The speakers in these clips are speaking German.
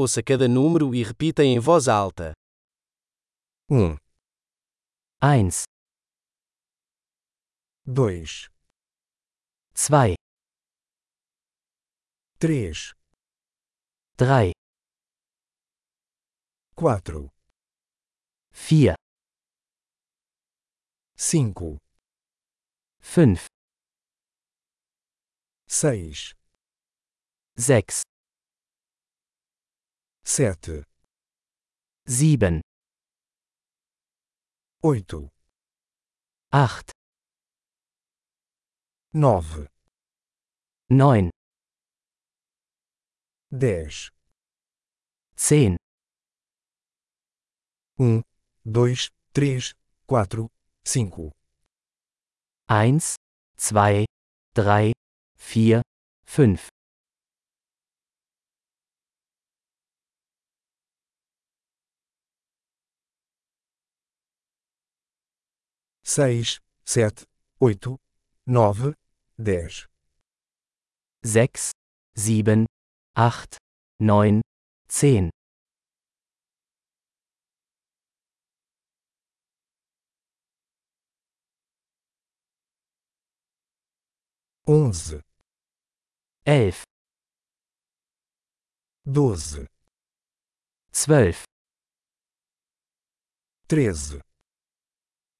Ouça cada número e repita em voz alta. um, 1, dois, 2, três, 3, quatro, 4, cinco, 5, seis, 6, sete, sieben, oito, acht, nove, neun, dez, zehn, um, dois, três, quatro, cinco, eins, zwei, drei, vier, fünf. 6, 7, 8, 9, 10. 6, 7, 8, 9, 10. Onze, elf, doze, zwölf, treze,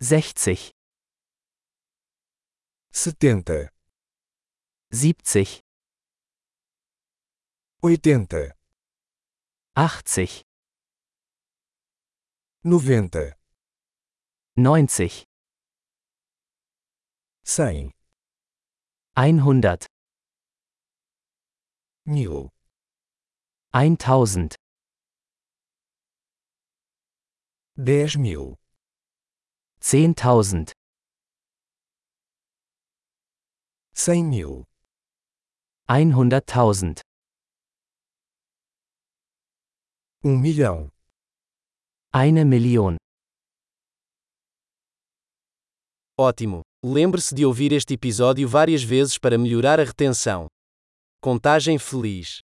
sechzig, setenta, siebzig, oitenta, achtzig, noventa, neunzig, cem, einhundert, mil, eintausend, dez. 10.000, cem mil, 100.000, um milhão. eine Million. Ótimo! Lembre-se de ouvir este episódio várias vezes para melhorar a retenção. Contagem feliz.